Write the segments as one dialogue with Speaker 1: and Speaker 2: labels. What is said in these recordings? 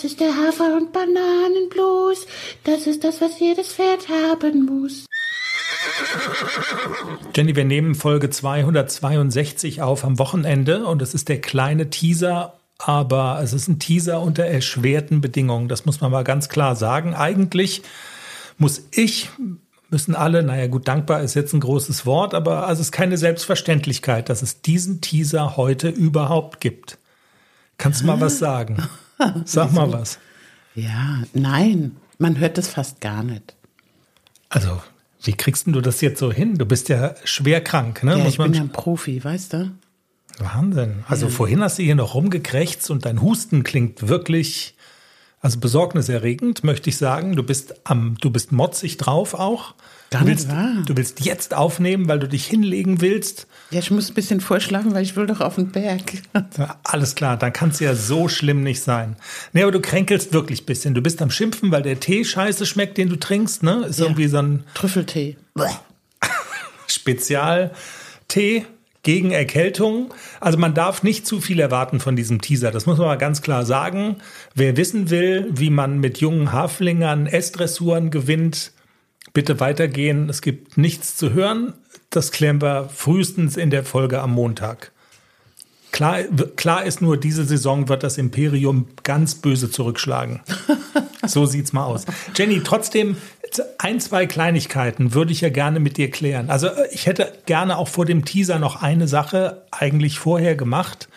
Speaker 1: Das ist der Hafer- und Bananenblues. Das ist das, was jedes Pferd haben muss.
Speaker 2: Jenny, wir nehmen Folge 262 auf am Wochenende und es ist der kleine Teaser, aber es ist ein Teaser unter erschwerten Bedingungen. Das muss man mal ganz klar sagen. Eigentlich muss ich, müssen alle, naja gut, dankbar ist jetzt ein großes Wort, aber also es ist keine Selbstverständlichkeit, dass es diesen Teaser heute überhaupt gibt. Kannst du mal was sagen? Sag mal was.
Speaker 1: Ja, nein, man hört das fast gar nicht.
Speaker 2: Also, wie kriegst denn du das jetzt so hin? Du bist ja schwer krank, ne?
Speaker 1: Ja,
Speaker 2: Muss
Speaker 1: ich bin ja ein Profi, weißt du?
Speaker 2: Wahnsinn. Also vorhin hast du hier noch rumgekrächzt und dein Husten klingt wirklich, also besorgniserregend, möchte ich sagen. Du bist am, du bist motzig drauf auch.
Speaker 1: Gar
Speaker 2: du willst,
Speaker 1: wahr.
Speaker 2: Du willst jetzt aufnehmen, weil du dich hinlegen willst.
Speaker 1: Ja, ich muss ein bisschen vorschlafen, weil ich will doch auf den Berg.
Speaker 2: Ja, alles klar, dann kann es ja so schlimm nicht sein. Nee, aber du kränkelst wirklich ein bisschen. Du bist am Schimpfen, weil der Tee scheiße schmeckt, den du trinkst, ne? Ist
Speaker 1: Ja.
Speaker 2: irgendwie so ein
Speaker 1: Trüffeltee.
Speaker 2: Spezialtee gegen Erkältung. Also man darf nicht zu viel erwarten von diesem Teaser. Das muss man mal ganz klar sagen. Wer wissen will, wie man mit jungen Haflingern S-Dressuren gewinnt, bitte weitergehen. Es gibt nichts zu hören. Das klären wir frühestens in der Folge am Montag. Klar, klar ist nur, diese Saison wird das Imperium ganz böse zurückschlagen. So sieht's mal aus. Jenny, trotzdem ein, zwei Kleinigkeiten würde ich ja gerne mit dir klären. Also äh, ich hätte gerne auch vor dem Teaser noch eine Sache eigentlich vorher gemacht.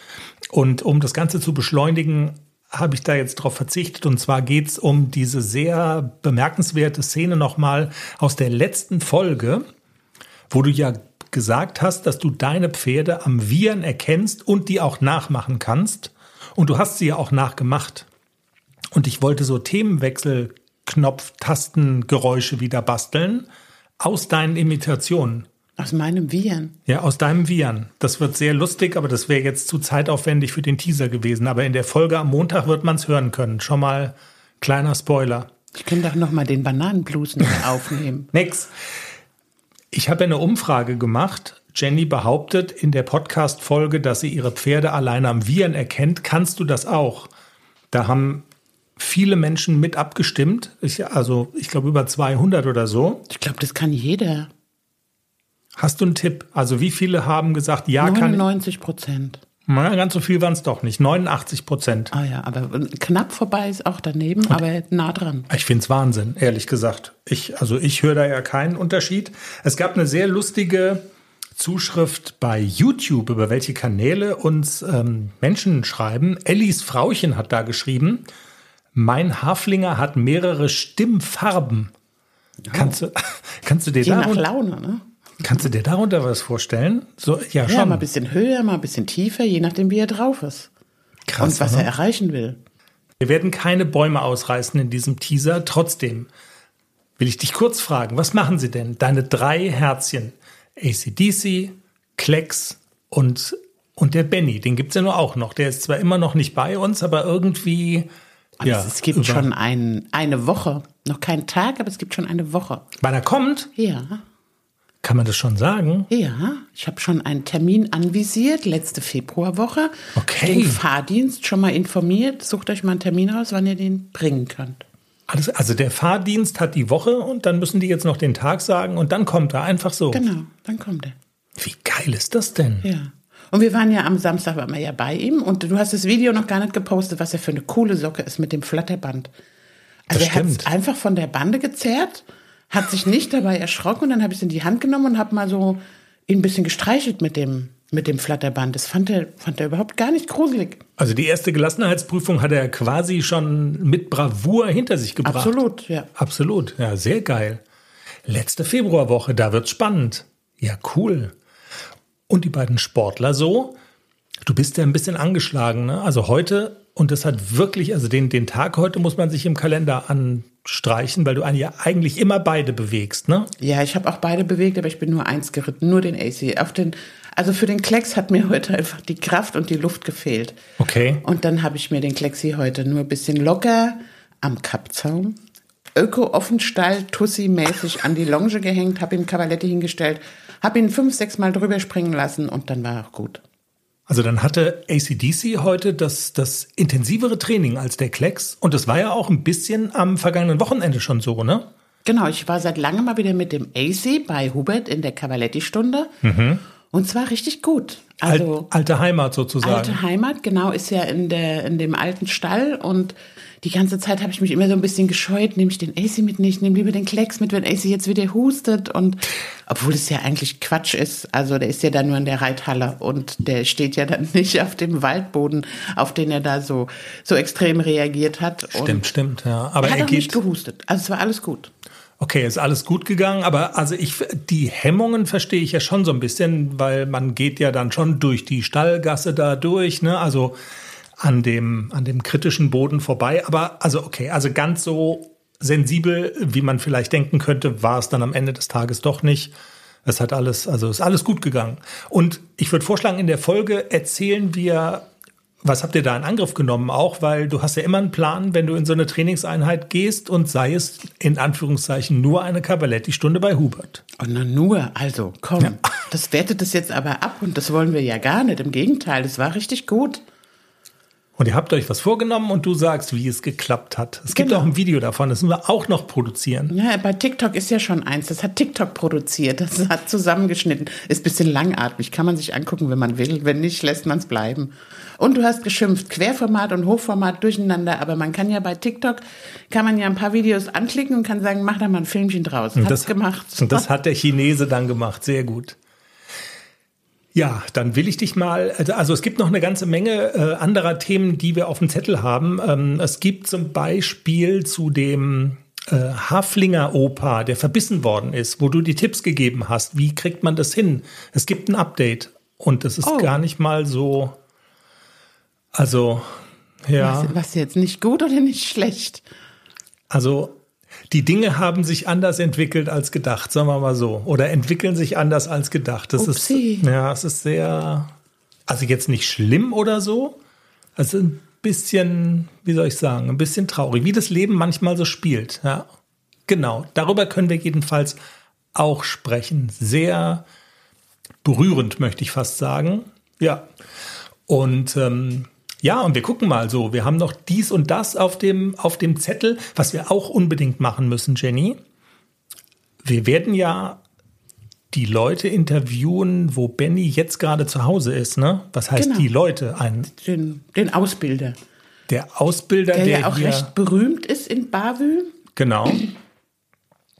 Speaker 2: Und um das Ganze zu beschleunigen, habe ich da jetzt drauf verzichtet. Und zwar geht's um diese sehr bemerkenswerte Szene nochmal aus der letzten Folge, wo du ja gesagt hast, dass du deine Pferde am Viren erkennst und die auch nachmachen kannst. Und du hast sie ja auch nachgemacht. Und ich wollte so Themenwechsel-Knopf-Tastengeräusche wieder basteln aus deinen Imitationen.
Speaker 1: Aus meinem Viren.
Speaker 2: Ja, aus deinem Viren. Das wird sehr lustig, aber das wäre jetzt zu zeitaufwendig für den Teaser gewesen. Aber in der Folge am Montag wird man es hören können. Schon mal kleiner Spoiler.
Speaker 1: Ich könnte doch noch mal den Bananenblues noch aufnehmen.
Speaker 2: Nix. Ich habe eine Umfrage gemacht. Jenny behauptet in der Podcast-Folge, dass sie ihre Pferde alleine am Viren erkennt. Kannst du das auch? Da haben viele Menschen mit abgestimmt. Ich, also, ich glaube, über 200 oder so.
Speaker 1: Ich glaube, das kann jeder.
Speaker 2: Hast du einen Tipp? Also, wie viele haben gesagt, ja, kann ich?
Speaker 1: 99 Prozent.
Speaker 2: Na, ganz so viel waren es doch nicht. 89 Prozent.
Speaker 1: Ah ja, aber knapp vorbei ist auch daneben, aber nah dran.
Speaker 2: Ich find's Wahnsinn, ehrlich gesagt. Ich, also ich höre da ja keinen Unterschied. Es gab eine sehr lustige Zuschrift bei YouTube, über welche Kanäle uns ähm, Menschen schreiben. Ellis Frauchen hat da geschrieben, mein Haflinger hat mehrere Stimmfarben. Kannst, du, kannst, du dir
Speaker 1: Je nach
Speaker 2: darunter,
Speaker 1: Laune, ne?
Speaker 2: kannst du dir darunter was vorstellen? So, ja,
Speaker 1: Ja,
Speaker 2: schon.
Speaker 1: mal ein bisschen höher, mal ein bisschen tiefer, je nachdem, wie er drauf ist.
Speaker 2: Krass,
Speaker 1: und was
Speaker 2: oder?
Speaker 1: er erreichen will.
Speaker 2: Wir werden keine Bäume ausreißen in diesem Teaser. Trotzdem will ich dich kurz fragen, was machen sie denn? Deine drei Herzchen. ACDC, Klecks und, und der Benny. Den gibt's ja nur auch noch. Der ist zwar immer noch nicht bei uns, aber irgendwie.
Speaker 1: Aber
Speaker 2: ja,
Speaker 1: es, es gibt schon ein, eine Woche. Noch kein Tag, aber es gibt schon eine Woche.
Speaker 2: Wann er kommt,
Speaker 1: Ja,
Speaker 2: kann man das schon sagen.
Speaker 1: ja. Ich habe schon einen Termin anvisiert, letzte Februarwoche.
Speaker 2: Okay.
Speaker 1: Den Fahrdienst schon mal informiert. Sucht euch mal einen Termin aus, wann ihr den bringen könnt.
Speaker 2: Alles, also der Fahrdienst hat die Woche und dann müssen die jetzt noch den Tag sagen und dann kommt er einfach so.
Speaker 1: Genau, dann kommt er.
Speaker 2: Wie geil ist das denn?
Speaker 1: Ja. Und wir waren ja am Samstag waren wir ja bei ihm und du hast das Video noch gar nicht gepostet, was er für eine coole Socke ist mit dem Flatterband. Also er hat
Speaker 2: stimmt.
Speaker 1: einfach von der Bande gezerrt, hat sich nicht dabei erschrocken und dann habe ich es in die Hand genommen und habe mal so ihn ein bisschen gestreichelt mit dem mit dem Flatterband. Das fand er fand er überhaupt gar nicht gruselig.
Speaker 2: Also die erste Gelassenheitsprüfung hat er quasi schon mit Bravour hinter sich gebracht.
Speaker 1: Absolut, ja.
Speaker 2: Absolut, ja, sehr geil. Letzte Februarwoche, da wird's spannend. Ja, cool. Und die beiden Sportler so, du bist ja ein bisschen angeschlagen, ne? Also heute, und das hat wirklich, also den, den Tag heute muss man sich im Kalender anstreichen, weil du ja eigentlich immer beide bewegst, ne?
Speaker 1: Ja, ich habe auch beide bewegt, aber ich bin nur eins geritten, nur den AC. Auf den, also für den Klecks hat mir heute einfach die Kraft und die Luft gefehlt.
Speaker 2: Okay.
Speaker 1: Und dann habe ich mir den Klexi heute nur ein bisschen locker am Kappzaum, Öko-Offenstall, Tussi-mäßig an die Longe gehängt, habe ihm Kavalette hingestellt, habe ihn fünf, sechs Mal drüber springen lassen und dann war auch gut.
Speaker 2: Also dann hatte ACDC heute das, das intensivere Training als der Klecks. Und das war ja auch ein bisschen am vergangenen Wochenende schon so, ne?
Speaker 1: Genau, ich war seit langem mal wieder mit dem AC bei Hubert in der Cavaletti-Stunde. Mhm. Und zwar richtig gut.
Speaker 2: Also alte Heimat sozusagen.
Speaker 1: Alte Heimat, genau, ist ja in der in dem alten Stall und die ganze Zeit habe ich mich immer so ein bisschen gescheut, nehme ich den AC mit nicht, nehme lieber den Klecks mit, wenn AC jetzt wieder hustet und obwohl es ja eigentlich Quatsch ist, also der ist ja da nur in der Reithalle und der steht ja dann nicht auf dem Waldboden, auf den er da so so extrem reagiert hat.
Speaker 2: Stimmt, und stimmt, ja.
Speaker 1: Aber er hat er auch geht nicht gehustet, also es war alles gut.
Speaker 2: Okay, ist alles gut gegangen, aber also ich die Hemmungen verstehe ich ja schon so ein bisschen, weil man geht ja dann schon durch die Stallgasse da durch, ne? Also an dem an dem kritischen Boden vorbei, aber also okay, also ganz so sensibel, wie man vielleicht denken könnte, war es dann am Ende des Tages doch nicht. Es hat alles, also ist alles gut gegangen. Und ich würde vorschlagen, in der Folge erzählen wir was habt ihr da in Angriff genommen? Auch weil du hast ja immer einen Plan, wenn du in so eine Trainingseinheit gehst und sei es in Anführungszeichen nur eine Cavaletti-Stunde bei Hubert.
Speaker 1: Oh, na nur, also komm, ja. das wertet das jetzt aber ab und das wollen wir ja gar nicht. Im Gegenteil, das war richtig gut.
Speaker 2: Und ihr habt euch was vorgenommen und du sagst, wie es geklappt hat. Es gibt genau. auch ein Video davon, das müssen wir auch noch produzieren.
Speaker 1: Ja, bei TikTok ist ja schon eins. Das hat TikTok produziert, das hat zusammengeschnitten. Ist ein bisschen langatmig, kann man sich angucken, wenn man will. Wenn nicht, lässt man es bleiben. Und du hast geschimpft, Querformat und Hochformat durcheinander. Aber man kann ja bei TikTok, kann man ja ein paar Videos anklicken und kann sagen, mach da mal ein Filmchen draus.
Speaker 2: Hat's das gemacht. Und das hat der Chinese dann gemacht. Sehr gut. Ja, dann will ich dich mal, also, also es gibt noch eine ganze Menge äh, anderer Themen, die wir auf dem Zettel haben. Ähm, es gibt zum Beispiel zu dem äh, Haflinger Opa, der verbissen worden ist, wo du die Tipps gegeben hast. Wie kriegt man das hin? Es gibt ein Update und das ist oh. gar nicht mal so, also, ja.
Speaker 1: Was, was jetzt nicht gut oder nicht schlecht?
Speaker 2: Also die Dinge haben sich anders entwickelt als gedacht, sagen wir mal so. Oder entwickeln sich anders als gedacht. Das Upsi. ist, ja, es ist sehr, also jetzt nicht schlimm oder so. Also ein bisschen, wie soll ich sagen, ein bisschen traurig, wie das Leben manchmal so spielt. Ja, genau. Darüber können wir jedenfalls auch sprechen. Sehr berührend, möchte ich fast sagen. Ja. Und ähm, ja, und wir gucken mal so. Wir haben noch dies und das auf dem, auf dem Zettel, was wir auch unbedingt machen müssen, Jenny. Wir werden ja die Leute interviewen, wo Benny jetzt gerade zu Hause ist, ne? Was heißt genau. die Leute? Ein
Speaker 1: den, den Ausbilder.
Speaker 2: Der Ausbilder,
Speaker 1: der, der ja auch recht berühmt ist in Bavü.
Speaker 2: Genau.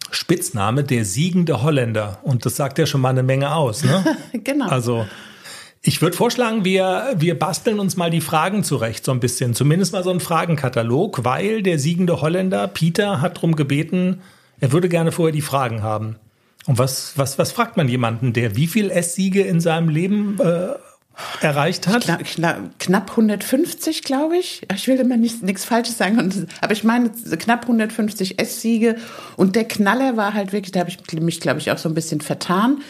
Speaker 2: Spitzname der siegende Holländer. Und das sagt ja schon mal eine Menge aus, ne?
Speaker 1: genau.
Speaker 2: Also ich würde vorschlagen, wir, wir basteln uns mal die Fragen zurecht, so ein bisschen. Zumindest mal so einen Fragenkatalog, weil der siegende Holländer, Peter, hat darum gebeten, er würde gerne vorher die Fragen haben. Und was, was, was fragt man jemanden, der wie viel S-Siege in seinem Leben äh, erreicht hat?
Speaker 1: Knapp, knapp, knapp 150, glaube ich. Ich will immer nichts Falsches sagen, aber ich meine knapp 150 S-Siege. Und der Knaller war halt wirklich, da habe ich mich, glaube ich, auch so ein bisschen vertan.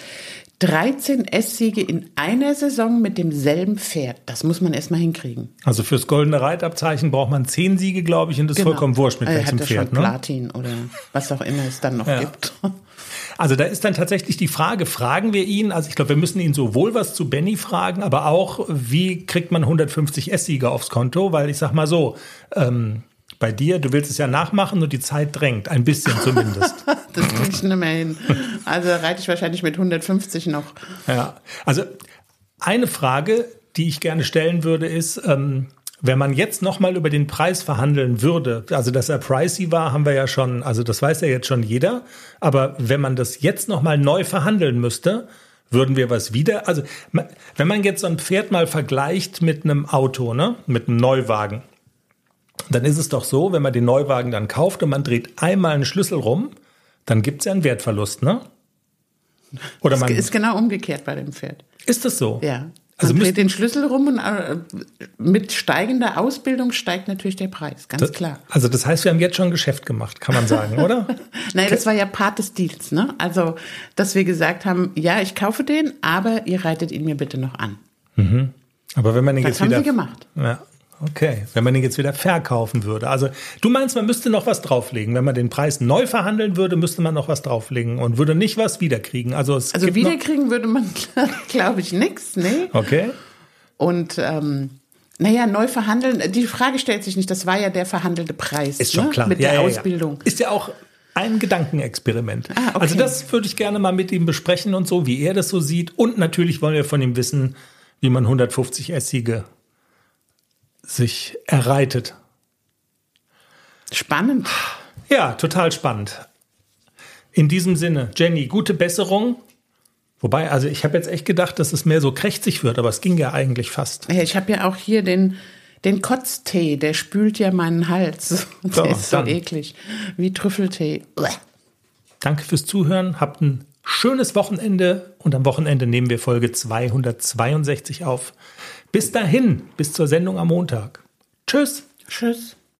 Speaker 1: 13 S-Siege in einer Saison mit demselben Pferd. Das muss man erstmal hinkriegen.
Speaker 2: Also fürs goldene Reitabzeichen braucht man 10 Siege, glaube ich, und das ist genau. vollkommen wurscht mit welchem
Speaker 1: hat
Speaker 2: Pferd.
Speaker 1: Schon ne? Platin oder was auch immer es dann noch ja. gibt.
Speaker 2: Also da ist dann tatsächlich die Frage, fragen wir ihn, also ich glaube, wir müssen ihn sowohl was zu Benny fragen, aber auch, wie kriegt man 150 S-Sieger aufs Konto? Weil ich sag mal so, ähm, bei dir, du willst es ja nachmachen und die Zeit drängt, ein bisschen zumindest.
Speaker 1: das kriege ich nicht mehr hin. Also reite ich wahrscheinlich mit 150 noch.
Speaker 2: Ja, also eine Frage, die ich gerne stellen würde, ist, ähm, wenn man jetzt nochmal über den Preis verhandeln würde, also dass er pricey war, haben wir ja schon, also das weiß ja jetzt schon jeder, aber wenn man das jetzt nochmal neu verhandeln müsste, würden wir was wieder, also wenn man jetzt so ein Pferd mal vergleicht mit einem Auto, ne, mit einem Neuwagen, dann ist es doch so, wenn man den Neuwagen dann kauft und man dreht einmal einen Schlüssel rum, dann gibt es ja einen Wertverlust, ne?
Speaker 1: Oder man, ist genau umgekehrt bei dem Pferd.
Speaker 2: Ist das so?
Speaker 1: Ja. Also man dreht den Schlüssel rum und äh, mit steigender Ausbildung steigt natürlich der Preis, ganz
Speaker 2: das,
Speaker 1: klar.
Speaker 2: Also das heißt, wir haben jetzt schon Geschäft gemacht, kann man sagen, oder?
Speaker 1: Nein, das war ja Part des Deals, ne? Also, dass wir gesagt haben, ja, ich kaufe den, aber ihr reitet ihn mir bitte noch an.
Speaker 2: Mhm. Aber wenn man den
Speaker 1: das
Speaker 2: jetzt
Speaker 1: haben
Speaker 2: wieder
Speaker 1: sie gemacht.
Speaker 2: Ja, Okay, wenn man den jetzt wieder verkaufen würde. Also du meinst, man müsste noch was drauflegen. Wenn man den Preis neu verhandeln würde, müsste man noch was drauflegen und würde nicht was wiederkriegen. Also, es
Speaker 1: also wiederkriegen würde man, glaube ich, nichts, ne?
Speaker 2: Okay.
Speaker 1: Und ähm, naja, neu verhandeln, die Frage stellt sich nicht, das war ja der verhandelte Preis.
Speaker 2: Ist schon
Speaker 1: ne?
Speaker 2: klar.
Speaker 1: Mit
Speaker 2: Ja,
Speaker 1: der
Speaker 2: ja, ja.
Speaker 1: Ausbildung.
Speaker 2: Ist ja auch ein Gedankenexperiment.
Speaker 1: Ah, okay.
Speaker 2: Also das würde ich gerne mal mit ihm besprechen und so, wie er das so sieht. Und natürlich wollen wir von ihm wissen, wie man 150 Essige sich erreitet.
Speaker 1: Spannend.
Speaker 2: Ja, total spannend. In diesem Sinne, Jenny, gute Besserung. Wobei, also ich habe jetzt echt gedacht, dass es mehr so krächzig wird, aber es ging ja eigentlich fast.
Speaker 1: Ich habe ja auch hier den, den Kotztee, der spült ja meinen Hals. Der
Speaker 2: So,
Speaker 1: ist so
Speaker 2: dann.
Speaker 1: eklig. Wie Trüffeltee. Uah.
Speaker 2: Danke fürs Zuhören. Habt ein schönes Wochenende und am Wochenende nehmen wir Folge 262 auf. Bis dahin, bis zur Sendung am Montag. Tschüss.
Speaker 1: Tschüss.